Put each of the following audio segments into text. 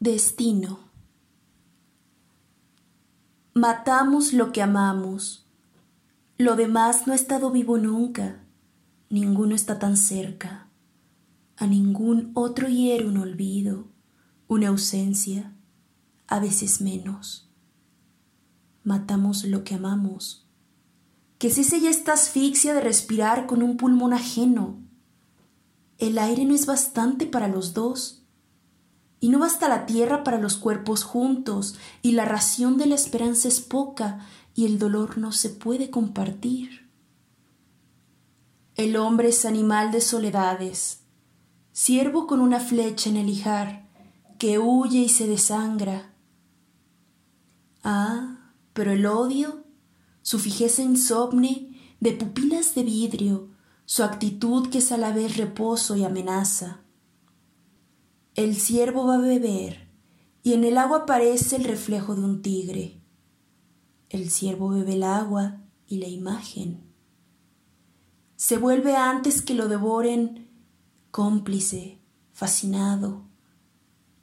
destino. Matamos lo que amamos. Lo demás no ha estado vivo nunca. Ninguno está tan cerca. A ningún otro hiere un olvido, una ausencia, a veces menos. Matamos lo que amamos. Que cese ya esta asfixia de respirar con un pulmón ajeno. El aire no es bastante para los dos y no basta la tierra para los cuerpos juntos, y la ración de la esperanza es poca, y el dolor no se puede compartir. El hombre es animal de soledades, siervo con una flecha en el hijar, que huye y se desangra. Ah, pero el odio, su fijeza insomne, de pupilas de vidrio, su actitud que es a la vez reposo y amenaza el ciervo va a beber, y en el agua aparece el reflejo de un tigre. El ciervo bebe el agua y la imagen. Se vuelve antes que lo devoren cómplice, fascinado,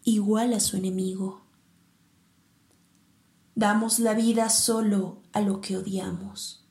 igual a su enemigo. Damos la vida solo a lo que odiamos.